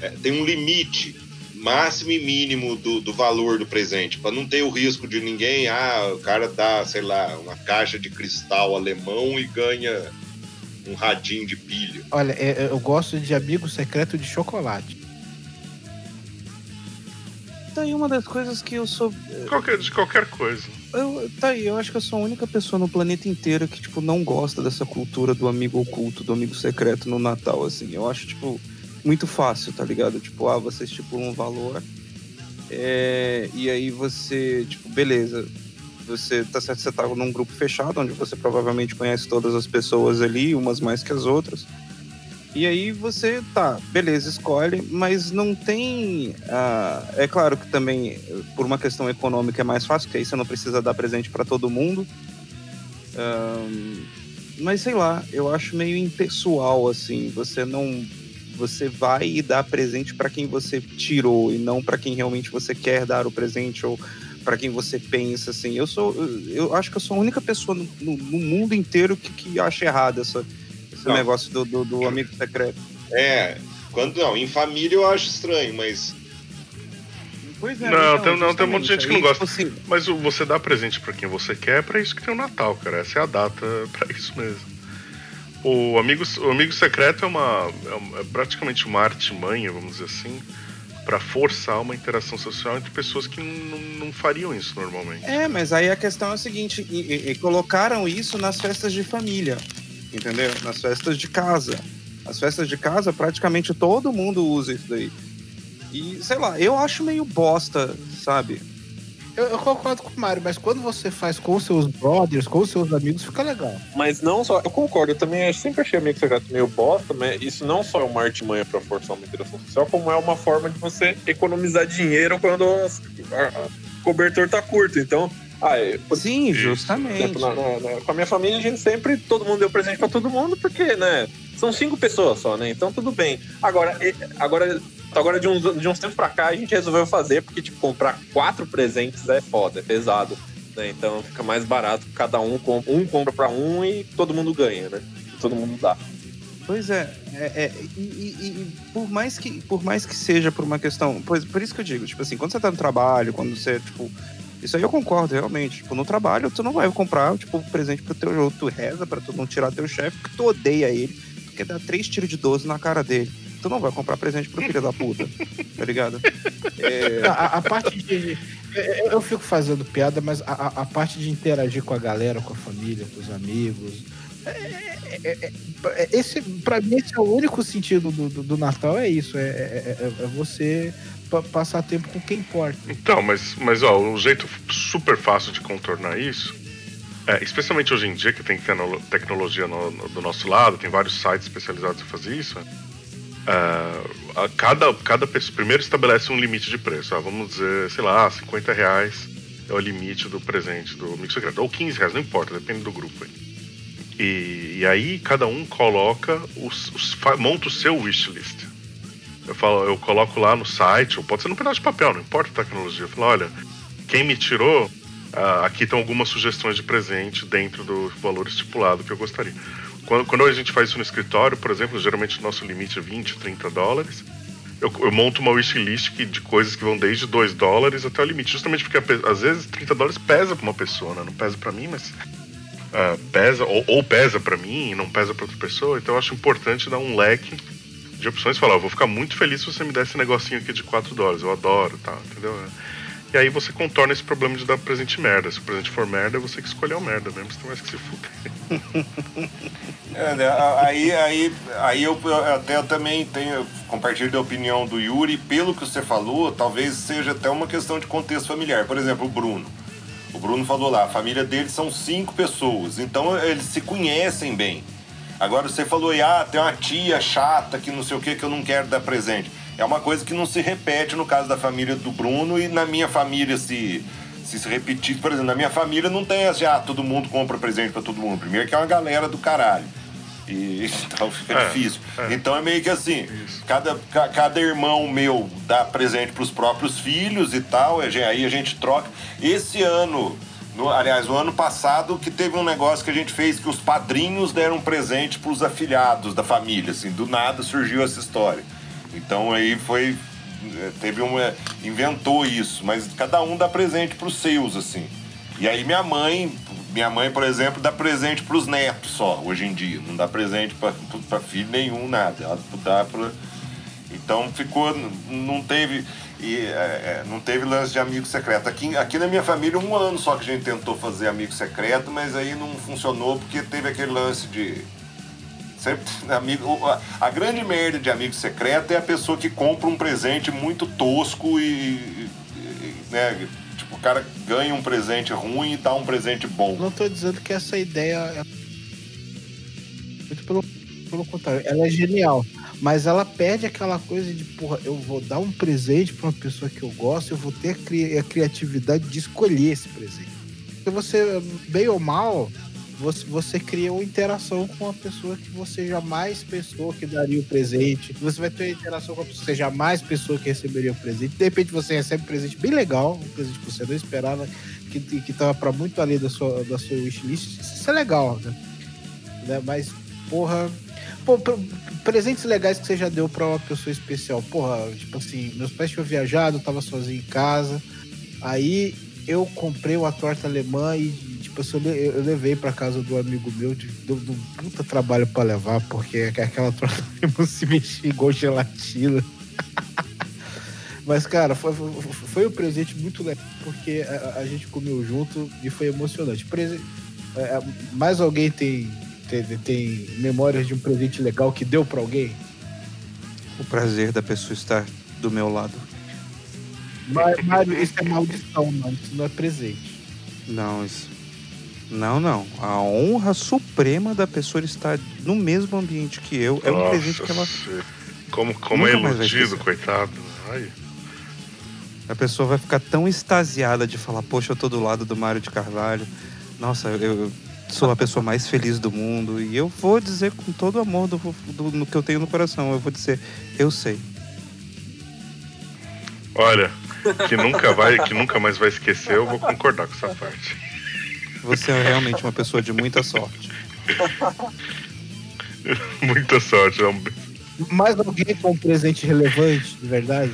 é, tem um limite máximo e mínimo do, do valor do presente, para não ter o risco de ninguém, ah, o cara dá, sei lá, uma caixa de cristal alemão e ganha um radinho de pilha. Olha, é- é- eu gosto de amigo secreto de chocolate. Tá aí uma das coisas que eu sou. Qualquer, de qualquer coisa. Eu, tá aí, eu acho que eu sou a única pessoa no planeta inteiro que, tipo, não gosta dessa cultura do amigo oculto, do amigo secreto no Natal, assim. Eu acho, tipo, muito fácil, tá ligado? Tipo, ah, você estipula um valor. é, e aí você, tipo, beleza. Você tá certo, você tá num grupo fechado, onde você provavelmente conhece todas as pessoas ali, umas mais que as outras. E aí você, tá, beleza, escolhe, mas não tem. ah, é claro que também, por uma questão econômica, é mais fácil, porque aí você não precisa dar presente para todo mundo. Mas sei lá, eu acho meio impessoal, assim. Você não. Você vai e dá presente para quem você tirou e não para quem realmente você quer dar o presente ou para quem você pensa, assim. Eu sou. Eu, acho que eu sou a única pessoa no, no- no mundo inteiro que, que acha errado essa, esse Não. negócio do, do, do amigo secreto. É, quando não, em família eu acho estranho, mas Pois Não, tem- não, tem um monte de gente que não Aí, gosta. tipo assim, Mas você dá presente pra quem você quer, é pra isso que tem o Natal, cara. Essa é a data pra isso mesmo. O amigo, o amigo secreto é uma, é uma- é praticamente uma artimanha, vamos dizer assim, pra forçar uma interação social entre pessoas que não, fariam isso normalmente. É, mas aí a questão é a seguinte: e- e colocaram isso nas festas de família, entendeu? Nas festas de casa. As festas de casa, praticamente todo mundo usa isso daí. E, sei lá, eu acho meio bosta, sabe? Eu, eu concordo com o Mário, mas quando você faz com os seus brothers, com os seus amigos, fica legal. Mas não só. Eu concordo, eu também sempre achei amigo secreto meio bosta, mas isso não só é uma artimanha pra forçar uma interação social, como é uma forma de você economizar dinheiro quando o cobertor tá curto. Então, ah, é, por Sim, Isso. justamente. exemplo, na- na- na- com a minha família, a gente sempre, todo mundo deu presente pra todo mundo, porque, né, são cinco pessoas só, né? Então tudo bem. Agora, e- agora, agora de, uns, de uns tempos pra cá, a gente resolveu fazer, porque, tipo, comprar quatro presentes é foda, é pesado. Né? Então fica mais barato, cada um, com- um compra pra um e todo mundo ganha, né? Todo mundo dá. Pois é, é, é, e, e- e por, mais que, por mais que seja por uma questão. Pois, por isso que eu digo, tipo assim, quando você tá no trabalho, quando você, tipo. Isso aí eu concordo, realmente. Tipo, no trabalho, tu não vai comprar, tipo, presente pro teu jogo. Tu reza pra tu não tirar teu chefe, porque tu odeia ele, quer dar três tiros de 12 na cara dele. Tu não vai comprar presente pro filho da puta, tá ligado? É, A, a parte de. eu- Eu fico fazendo piada, mas a, a- parte de interagir com a galera, com a família, com os amigos. é- é- é- é- esse, pra mim, esse é o único sentido do, do, do Natal, é isso. É, é- é- é você pa- passar tempo com quem importa. Então, mas, mas ó, o jeito super fácil de contornar isso É, especialmente hoje em dia, que tem tecno- tecnologia no- no- do nosso lado, tem vários sites especializados em fazer isso. É, a cada, cada pessoa primeiro estabelece um limite de preço. Ah, vamos dizer, sei lá, 50 reais é o limite do presente do amigo secreto. Ou 15 reais, não importa, depende do grupo. E, e aí cada um coloca, os, os, monta o seu wishlist. Eu, falo, eu coloco lá no site, ou pode ser num pedaço de papel, não importa a tecnologia. Eu falo, olha, quem me tirou, ah, aqui estão algumas sugestões de presente dentro do valor estipulado que eu gostaria. Quando, quando a gente faz isso no escritório, por exemplo, geralmente o nosso limite é 20, 30 dólares. Eu, eu monto uma wishlist de coisas que vão desde 2 dólares até o limite. Justamente porque às vezes 30 dólares pesa pra uma pessoa, né? Não pesa pra mim, mas ah, pesa, ou, ou pesa pra mim e não pesa pra outra pessoa. Então eu acho importante dar um leque de opções e falar, eu vou ficar muito feliz se você me der esse negocinho aqui de 4 dólares. Eu adoro, tá? Entendeu? E aí você contorna esse problema de dar presente merda. Se o presente for merda, é você que escolheu merda mesmo, você mais que se fuder. É, aí, aí, aí eu, eu até eu também tenho, compartilho da opinião do Yuri, pelo que você falou, talvez seja até uma questão de contexto familiar. Por exemplo, o Bruno. O Bruno falou lá, a família dele são cinco pessoas, então eles se conhecem bem. Agora você falou, ah, tem uma tia chata que não sei o que que eu não quero dar presente. É uma coisa que não se repete no caso da família do Bruno e na minha família se se, se repetir. Por exemplo, na minha família não tem assim, ah, todo mundo compra presente pra todo mundo. Primeiro que é uma galera do caralho. E então fica É, difícil. é. Então é meio que assim, Isso. cada, ca- cada irmão meu dá presente pros próprios filhos e tal, aí a gente troca. Esse ano, no- aliás, o ano passado que teve um negócio que a gente fez que os padrinhos deram presente pros afilhados da família, assim, do nada surgiu essa história. Então aí foi eh, teve um eh, inventou isso, mas cada um dá presente pros seus assim. E aí minha mãe, minha mãe, por exemplo, dá presente pros netos só, hoje em dia. Não dá presente pra filho nenhum, nada. Ela dá pra... Então ficou, não teve, e, é, é, não teve lance de amigo secreto. Aqui, aqui na minha família, um ano só que a gente tentou fazer amigo secreto, mas aí não funcionou porque teve aquele lance de. Sempre, amigo, a, grande merda de amigo secreto é a pessoa que compra um presente muito tosco e. e- né, tipo, o cara ganha um presente ruim e dá um presente bom. Não tô dizendo que essa ideia é. Muito pelo, pelo contrário, ela é genial. Mas ela perde aquela coisa de, porra, eu vou dar um presente pra uma pessoa que eu gosto, eu vou ter a, cri- a criatividade de escolher esse presente. Porque você, bem ou mal, você, você cria uma interação com a pessoa que você jamais pensou que daria o presente. Você vai ter interação com a pessoa que você jamais pensou que receberia o presente. De repente você recebe um presente bem legal, um presente que você não esperava, que, que pra muito além da sua, da sua wishlist. Isso é legal, né? Né? Mas, porra. Pô, pre- presentes legais que você já deu pra uma pessoa especial. Porra, tipo assim, meus pais tinham viajado, eu tava sozinho em casa. Aí eu comprei uma torta alemã e, tipo eu, eu levei pra casa do amigo meu, de- deu, um puta trabalho pra levar, porque aquela torta alemã se mexia igual gelatina. Mas, cara, foi, foi, um presente muito legal, porque a, a gente comeu junto e foi emocionante. Prese- é, mais alguém tem, tem, tem memórias de um presente legal que deu pra alguém? O prazer da pessoa estar do meu lado. Mário, isso é maldição, mano. Isso não é presente. Não, isso. Não, não. A honra suprema da pessoa estar no mesmo ambiente que eu é um Nossa, presente que ela. Como, como é iludido, coitado. Ai. A pessoa vai ficar tão extasiada de falar, poxa, eu tô do lado do Mário de Carvalho. Nossa, eu, sou a pessoa mais feliz do mundo. E eu vou dizer com todo o amor do, do- no que eu tenho no coração, eu vou dizer, eu sei. Olha, que nunca vai, que nunca mais vai esquecer, eu vou concordar com essa parte. Você é realmente uma pessoa de muita sorte. Muita sorte. é um- Mais alguém com um presente relevante, de verdade?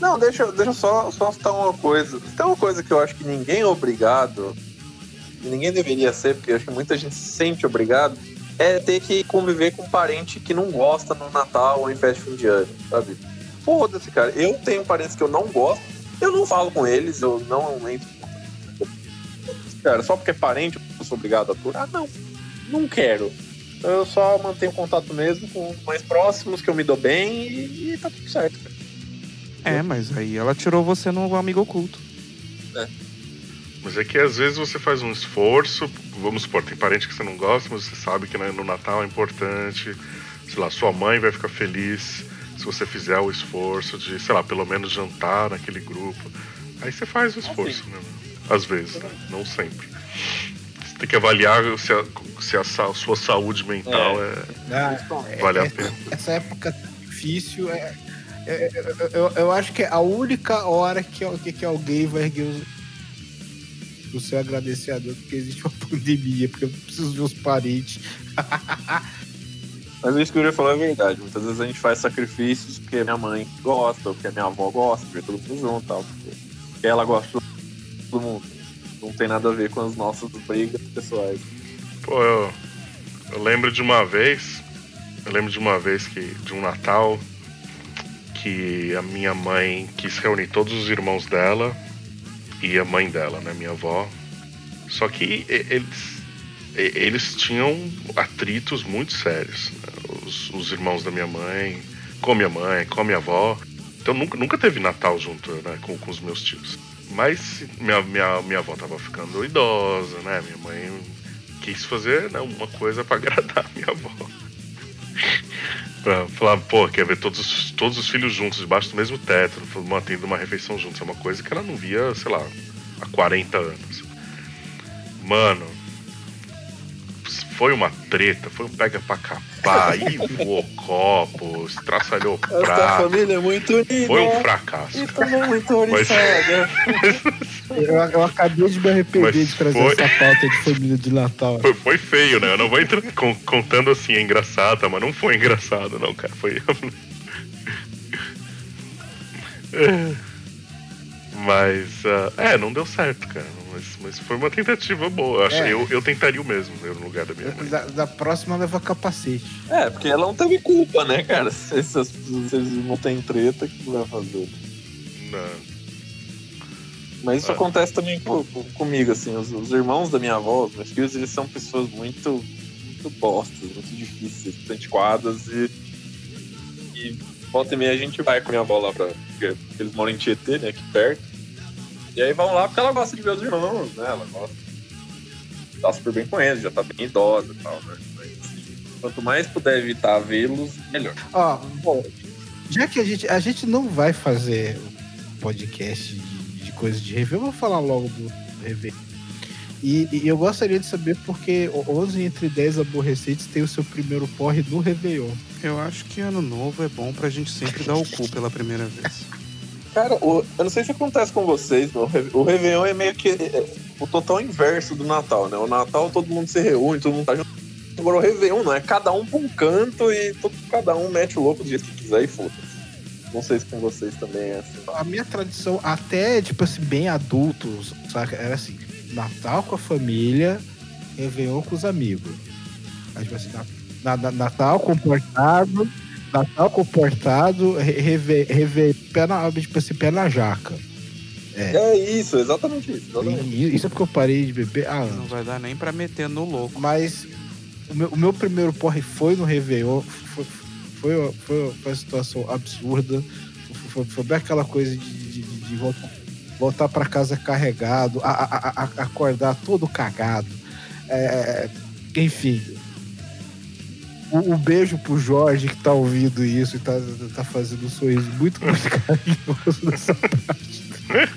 Não, deixa, eu- deixa eu só, só citar uma coisa. Tem uma coisa que eu acho que ninguém é obrigado, e ninguém deveria ser, porque eu acho que muita gente se sente obrigado, é ter que conviver com um parente que não gosta no Natal ou em festa de fim de ano, sabe? Foda-se, cara. Eu tenho parentes que eu não gosto, eu não falo com eles, eu não entro. Cara, só porque é parente, eu sou obrigado a aturar? Não, não quero. Eu só mantenho contato mesmo com os mais próximos, que eu me dou bem e, e tá tudo certo, cara. É, mas aí ela tirou você no amigo oculto. Mas é que às vezes você faz um esforço vamos supor, tem parente que você não gosta, mas você sabe que no Natal é importante. Sei lá, sua mãe vai ficar feliz se você fizer o esforço de, sei lá, pelo menos jantar naquele grupo. Aí você faz o esforço, né? Às vezes, né? não sempre. Você tem que avaliar se a, se a sa- sua saúde mental é, Ah, vale a essa- pena. Essa época difícil é. é- é- eu, eu acho que é a única hora que, que, que alguém vai erguer os, o seu agradecer a Deus porque existe uma pandemia, porque eu preciso ver os parentes. Mas isso que o Yuri falou é verdade. Muitas vezes a gente faz sacrifícios porque minha mãe gosta, ou porque a minha avó gosta, porque todo mundo junto e tal. Porque, porque ela gosta todo mundo. Não tem nada a ver com as nossas brigas pessoais. Pô, eu, eu lembro de uma vez. Eu lembro de uma vez que. de um Natal que a minha mãe quis reunir todos os irmãos dela e a mãe dela, né, minha avó. Só que eles, eles tinham atritos muito sérios. né, Os, os irmãos da minha mãe, com minha mãe, com minha avó. Então nunca, nunca teve Natal junto né, com, com os meus tios. Mas minha, minha, minha avó tava ficando idosa, né? Minha mãe quis fazer né, uma coisa pra agradar minha avó. pra falar, pô, quer ver todos, os- todos os filhos juntos, debaixo do mesmo teto, mantendo uma refeição juntos. É uma coisa que ela não via, sei lá, há 40 anos. Mano, foi uma treta, foi um pega pra capar, aí voou copo, estraçalhou Essa prato. família é muito unida. Foi um fracasso. E também muito Mas- oriçada. Eu, eu acabei de me arrepender Mas de trazer foi- essa pauta de família de Natal. Foi, foi feio, né? Eu não vou entrar con- contando assim, é engraçado, mas não foi engraçado, não, cara. Foi. É. mas, ah, é, não deu certo, cara. Mas, mas foi uma tentativa boa. Eu, acho, É. eu, eu tentaria o mesmo, eu, no lugar da minha mãe. Da, da próxima leva capacete. É, porque ela não teve culpa, né, cara? Se, eles não têm treta, o que vai fazer? Não. Mas isso Ah. acontece também co- co- comigo, assim. Os, os irmãos da minha avó, os meus filhos, eles são pessoas muito, muito bostas, muito difíceis, muito antiquadas e. E volta e meia a gente vai com a minha avó lá pra. Porque eles moram em Tietê, né, aqui perto. E aí vão lá porque ela gosta de ver os irmãos, né? Ela gosta. Tá super bem com eles, já tá bem idosa e tal, né? Mas, assim, quanto mais puder evitar vê-los, melhor. Ó, bom, já que a gente, a gente não vai fazer podcast de, de coisas de review, eu vou falar logo do review. E, e eu gostaria de saber porque o 11 entre 10 aborrecentes tem o seu primeiro porre no Réveillon. Eu acho que ano novo é bom pra gente sempre dar o cu pela primeira vez. Cara, o- eu não sei se acontece com vocês, o o Réveillon é meio que é, o total inverso do Natal, né? O Natal todo mundo se reúne, todo mundo tá junto. Agora o Réveillon não, é cada um pra um canto e todo, cada um mete o louco do jeito que quiser e foda-se. Não sei se com vocês também é assim. A minha tradição, até, tipo assim, bem adultos, saca? Era assim, Natal com a família, Réveillon com os amigos. Aí, tipo assim, na- na- na- Natal comportado, Natal comportado, re- reve, reve, pé na, tipo assim, pé na jaca. É isso, exatamente isso. exatamente. E Isso é porque eu parei de beber há Não anos. vai dar nem pra meter no louco. Mas o meu, o meu primeiro porre foi no Réveillon. Foi, foi, foi, foi uma situação absurda. Foi, foi, foi bem aquela coisa de, de, de- de voltar, voltar para casa carregado, a, a- a- acordar todo cagado. É, enfim. Um, um beijo pro Jorge que tá ouvindo isso e tá, tá fazendo um sorriso muito, muito carinhoso nessa parte.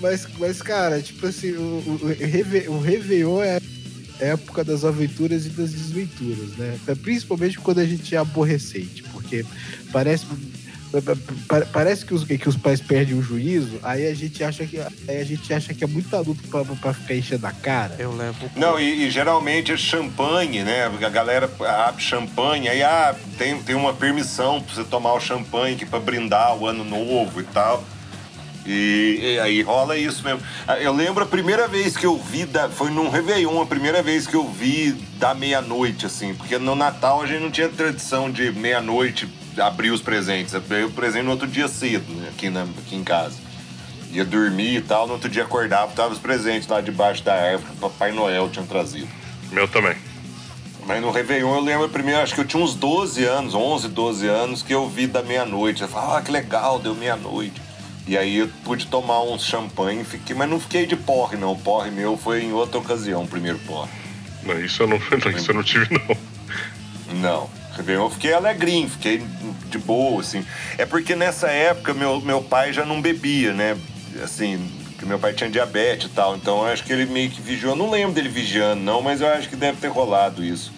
Mas, mas, cara, tipo assim, o, o, Reve- o Réveillon é a época das aventuras e das desventuras, né? Principalmente quando a gente é aborrecente, porque parece, pa- parece que, os, que os pais perdem o juízo, aí a gente acha que, aí a gente acha que é muito adulto pra, pra ficar enchendo a cara. Eu levo. Não, e, e geralmente é champanhe, né? A galera abre champanhe, aí ah, tem, tem uma permissão pra você tomar o champanhe que pra brindar o ano novo e tal. E, e aí rola isso mesmo. Ah, Eu lembro a primeira vez que eu vi, da, foi num Réveillon, a primeira vez que eu vi da meia-noite, assim, porque no Natal a gente não tinha tradição de meia-noite abrir os presentes. Eu dei o presente no outro dia cedo, aqui, na, aqui em casa. Ia dormir e tal, no outro dia acordava, tava os presentes lá debaixo da árvore que o Papai Noel tinha trazido. Meu também. Mas no Réveillon eu lembro primeiro, acho que eu tinha uns 12 anos, 11, 12 anos, que eu vi da meia-noite. Eu falava, ah, que legal, deu meia-noite. E aí eu pude tomar uns champanhe, fiquei, mas não fiquei de porre, não. O porre meu foi em outra ocasião, o primeiro porre. Não, isso eu não, isso eu não tive, não. Não. Réveillon eu fiquei alegrinho, fiquei de boa, assim. É porque nessa época meu, meu pai já não bebia, né? Assim, que meu pai tinha diabetes e tal. Então eu acho que ele meio que vigiou. Eu não lembro dele vigiando, não, mas eu acho que deve ter rolado isso.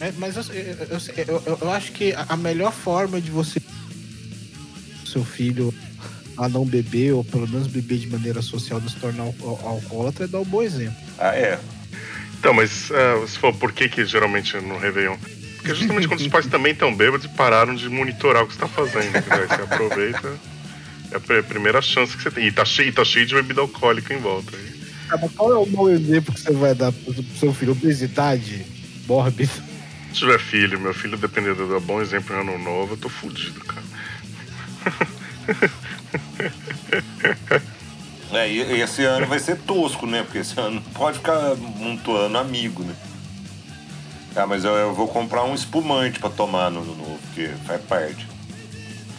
É, mas eu, eu, eu, eu, eu acho que a melhor forma de você seu filho a não beber, ou pelo menos beber de maneira social, não se tornar al- alcoólatra, é dar um bom exemplo. Ah, é. Então, mas é, se for por que que geralmente no Réveillon? Porque justamente quando os pais também estão bêbados e pararam de monitorar o que você tá fazendo. entendeu? Aí você aproveita. É a pri- primeira chance que você tem. E tá cheio, tá cheio de bebida alcoólica em volta. aí. Ah, mas qual é o bom exemplo que você vai dar pro seu filho? Obesidade mórbida. Se tiver filho, meu filho, dependendo do bom exemplo em ano novo, eu tô fudido, cara. É, e e esse ano vai ser tosco, né? Porque esse ano não pode ficar montuando amigo, né? Ah, mas eu, eu vou comprar um espumante pra tomar no novo, porque faz parte.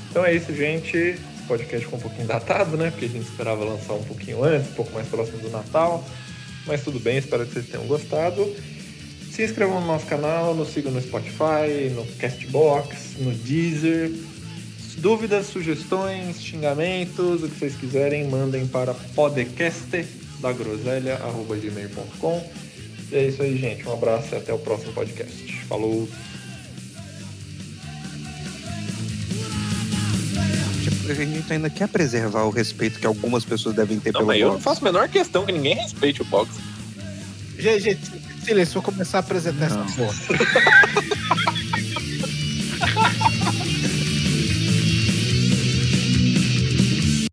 Então é isso, gente. Esse podcast ficou um pouquinho datado, né? Porque a gente esperava lançar um pouquinho antes, um pouco mais próximo do Natal. Mas tudo bem, espero que vocês tenham gostado. Se inscrevam no nosso canal, nos sigam no Spotify, no Castbox, no Deezer. Dúvidas, sugestões, xingamentos, o que vocês quiserem, mandem para podcastdagroselha.gmail.com E é isso aí, gente. Um abraço e até o próximo podcast. Falou! Tipo, a gente ainda quer preservar o respeito que algumas pessoas devem ter Não, pelo mas eu não boxe. faço a menor questão que ninguém respeite o boxe. Gente, gente, silêncio, vou começar a apresentar essa porra.